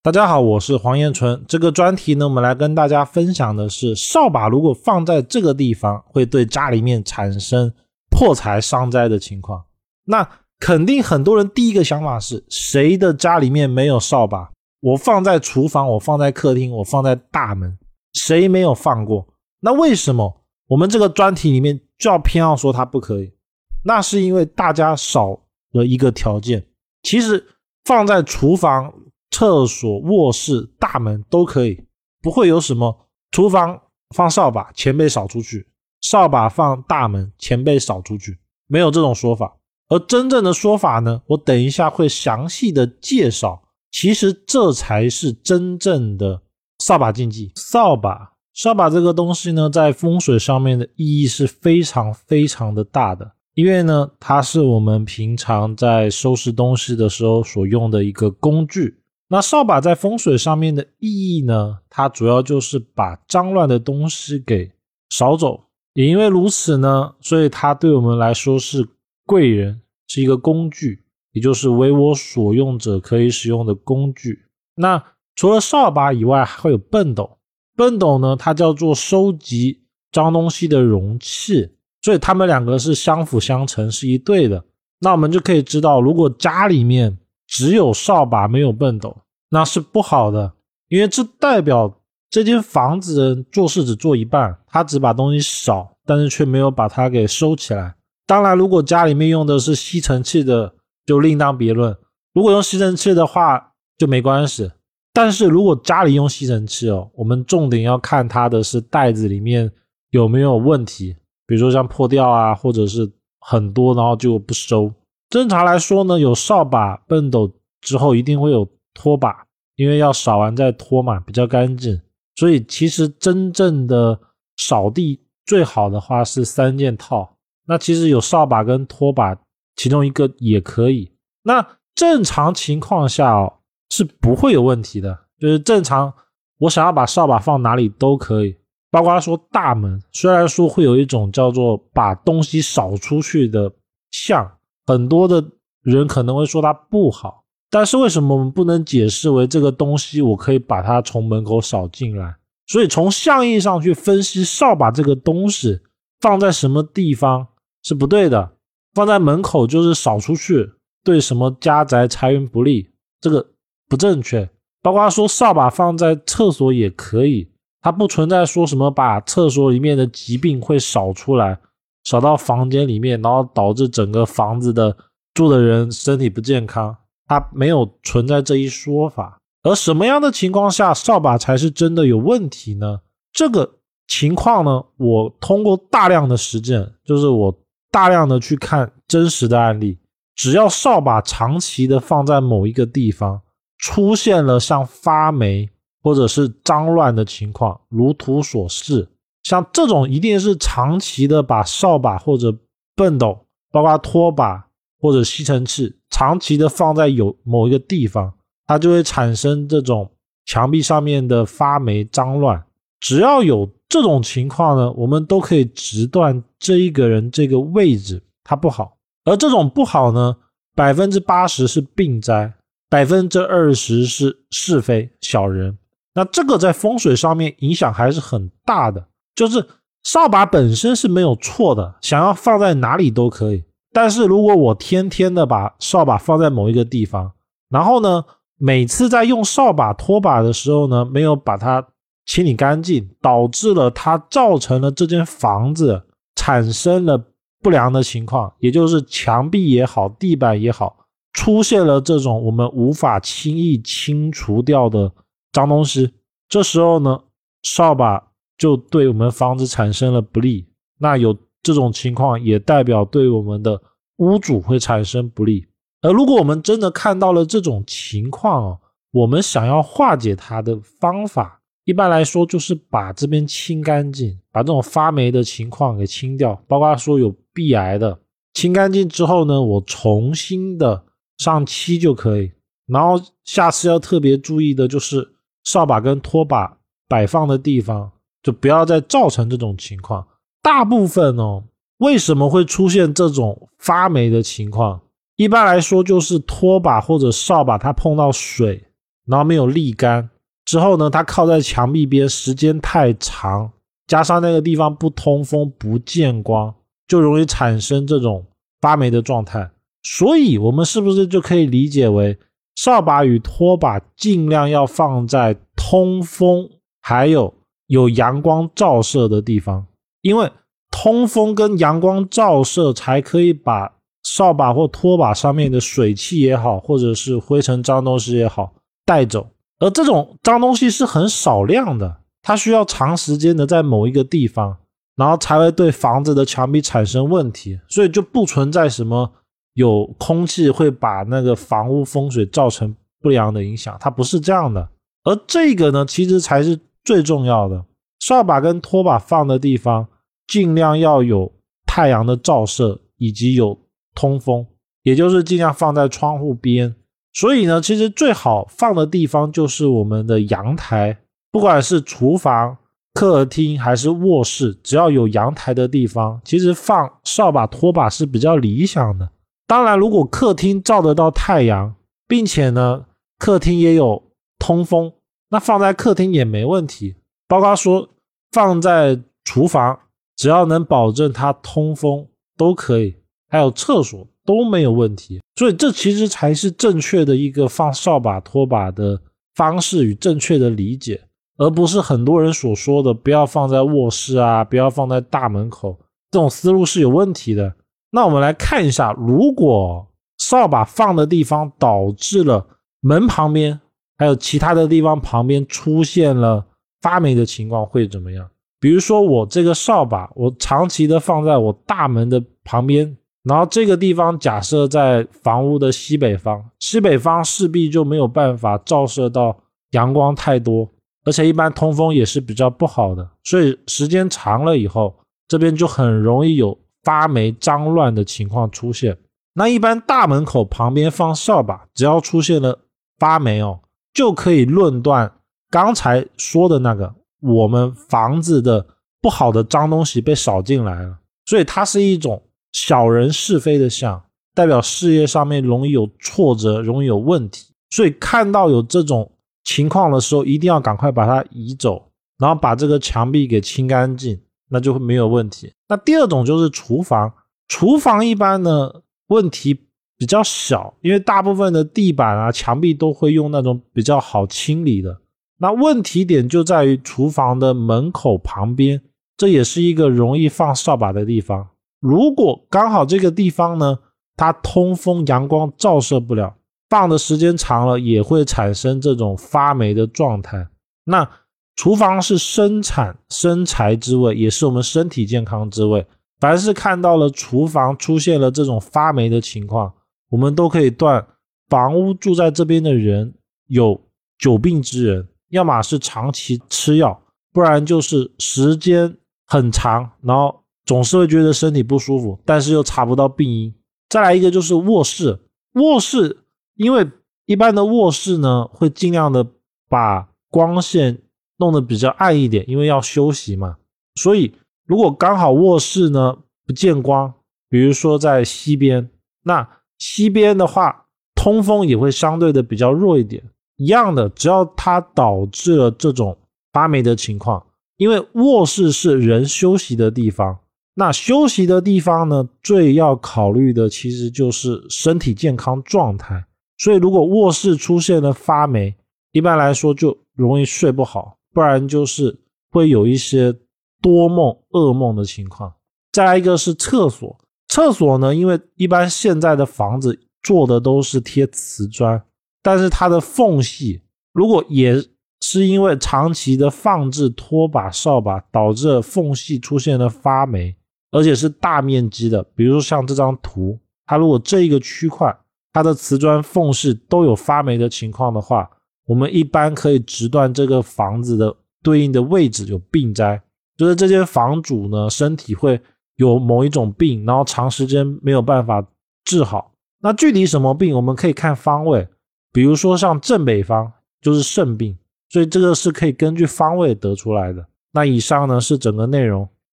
大家好，我是黄彦纯。这个专题呢，我们来跟大家分享的是，扫把如果放在这个地方，会对家里面产生破财伤灾的情况。那肯定很多人第一个想法是，谁的家里面没有扫把？我放在厨房，我放在客厅，我放在大门，谁没有放过？那为什么我们这个专题里面就要偏要说它不可以？那是因为大家少了一个条件。其实放在厨房。厕所、卧室、大门都可以，不会有什么。厨房放扫把，前辈扫出去；扫把放大门，前辈扫出去，没有这种说法。而真正的说法呢，我等一下会详细的介绍。其实这才是真正的扫把禁忌。扫把，扫把这个东西呢，在风水上面的意义是非常非常的大的，因为呢，它是我们平常在收拾东西的时候所用的一个工具。那扫把在风水上面的意义呢？它主要就是把脏乱的东西给扫走。也因为如此呢，所以它对我们来说是贵人，是一个工具，也就是为我所用者可以使用的工具。那除了扫把以外，还会有笨斗。笨斗呢，它叫做收集脏东西的容器，所以它们两个是相辅相成，是一对的。那我们就可以知道，如果家里面只有扫把没有笨斗，那是不好的，因为这代表这间房子人做事只做一半，他只把东西扫，但是却没有把它给收起来。当然，如果家里面用的是吸尘器的，就另当别论。如果用吸尘器的话就没关系，但是如果家里用吸尘器哦，我们重点要看它的是袋子里面有没有问题，比如说像破掉啊，或者是很多然后就不收。正常来说呢，有扫把、畚斗之后，一定会有拖把，因为要扫完再拖嘛，比较干净。所以其实真正的扫地最好的话是三件套。那其实有扫把跟拖把，其中一个也可以。那正常情况下哦是不会有问题的，就是正常我想要把扫把放哪里都可以，包括说大门，虽然说会有一种叫做把东西扫出去的像。很多的人可能会说它不好，但是为什么我们不能解释为这个东西我可以把它从门口扫进来？所以从象意上去分析，扫把这个东西放在什么地方是不对的，放在门口就是扫出去，对什么家宅财源不利，这个不正确。包括说扫把放在厕所也可以，它不存在说什么把厕所里面的疾病会扫出来。扫到房间里面，然后导致整个房子的住的人身体不健康，它没有存在这一说法。而什么样的情况下扫把才是真的有问题呢？这个情况呢，我通过大量的实践，就是我大量的去看真实的案例，只要扫把长期的放在某一个地方，出现了像发霉或者是脏乱的情况，如图所示。像这种一定是长期的把扫把或者畚斗，包括拖把或者吸尘器，长期的放在有某一个地方，它就会产生这种墙壁上面的发霉脏乱。只要有这种情况呢，我们都可以直断这一个人这个位置它不好。而这种不好呢，百分之八十是病灾，百分之二十是是非小人。那这个在风水上面影响还是很大的。就是扫把本身是没有错的，想要放在哪里都可以。但是如果我天天的把扫把放在某一个地方，然后呢，每次在用扫把拖把的时候呢，没有把它清理干净，导致了它造成了这间房子产生了不良的情况，也就是墙壁也好，地板也好，出现了这种我们无法轻易清除掉的脏东西。这时候呢，扫把。就对我们房子产生了不利，那有这种情况也代表对我们的屋主会产生不利。而如果我们真的看到了这种情况哦，我们想要化解它的方法，一般来说就是把这边清干净，把这种发霉的情况给清掉，包括说有壁癌的，清干净之后呢，我重新的上漆就可以。然后下次要特别注意的就是扫把跟拖把摆放的地方。就不要再造成这种情况。大部分哦，为什么会出现这种发霉的情况？一般来说，就是拖把或者扫把它碰到水，然后没有沥干，之后呢，它靠在墙壁边时间太长，加上那个地方不通风、不见光，就容易产生这种发霉的状态。所以，我们是不是就可以理解为，扫把与拖把尽量要放在通风还有有阳光照射的地方？因为通风跟阳光照射才可以把扫把或拖把上面的水汽也好，或者是灰尘脏东西也好带走。而这种脏东西是很少量的，它需要长时间的在某一个地方，然后才会对房子的墙壁产生问题。所以就不存在什么有空气会把那个房屋风水造成不良的影响，它不是这样的。而这个呢，其实才是最重要的。扫把跟拖把放的地方，尽量要有太阳的照射，以及有通风，也就是尽量放在窗户边。所以呢，其实最好放的地方就是我们的阳台，不管是厨房、客厅还是卧室，只要有阳台的地方，其实放扫把、拖把是比较理想的。当然，如果客厅照得到太阳，并且呢，客厅也有通风，那放在客厅也没问题。包括说放在厨房，只要能保证它通风都可以，还有厕所都没有问题。所以这其实才是正确的一个放扫把拖把的方式与正确的理解，而不是很多人所说的不要放在卧室啊，不要放在大门口，这种思路是有问题的。那我们来看一下，如果扫把放的地方导致了门旁边还有其他的地方旁边出现了。发霉的情况会怎么样？比如说，我这个扫把，我长期的放在我大门的旁边，然后这个地方假设在房屋的西北方，西北方势必就没有办法照射到阳光太多，而且一般通风也是比较不好的，所以时间长了以后，这边就很容易有发霉脏乱的情况出现。那一般大门口旁边放扫把，只要出现了发霉哦，就可以论断。刚才说的那个，我们房子的不好的脏东西被扫进来了，所以它是一种小人是非的象，代表事业上面容易有挫折，容易有问题。所以看到有这种情况的时候，一定要赶快把它移走，然后把这个墙壁给清干净，那就会没有问题。那第二种就是厨房，厨房一般呢问题比较小，因为大部分的地板啊、墙壁都会用那种比较好清理的。那问题点就在于厨房的门口旁边，这也是一个容易放扫把的地方。如果刚好这个地方呢，它通风、阳光照射不了，放的时间长了也会产生这种发霉的状态。那厨房是生产生财之位，也是我们身体健康之位。凡是看到了厨房出现了这种发霉的情况，我们都可以断房屋住在这边的人有久病之人。要么是长期吃药，不然就是时间很长，然后总是会觉得身体不舒服，但是又查不到病因。再来一个就是卧室，卧室因为一般的卧室呢会尽量的把光线弄得比较暗一点，因为要休息嘛。所以如果刚好卧室呢不见光，比如说在西边，那西边的话通风也会相对的比较弱一点。一样的，只要它导致了这种发霉的情况，因为卧室是人休息的地方，那休息的地方呢，最要考虑的其实就是身体健康状态。所以，如果卧室出现了发霉，一般来说就容易睡不好，不然就是会有一些多梦、噩梦的情况。再来一个是厕所，厕所呢，因为一般现在的房子做的都是贴瓷砖。但是它的缝隙，如果也是因为长期的放置拖把、扫把，导致缝隙出现了发霉，而且是大面积的，比如说像这张图，它如果这一个区块它的瓷砖缝隙都有发霉的情况的话，我们一般可以直断这个房子的对应的位置有病灾，就是这间房主呢身体会有某一种病，然后长时间没有办法治好。那具体什么病，我们可以看方位。比如说像正北方就是肾病，所以这个是可以根据方位得出来的。那以上呢是整个内容。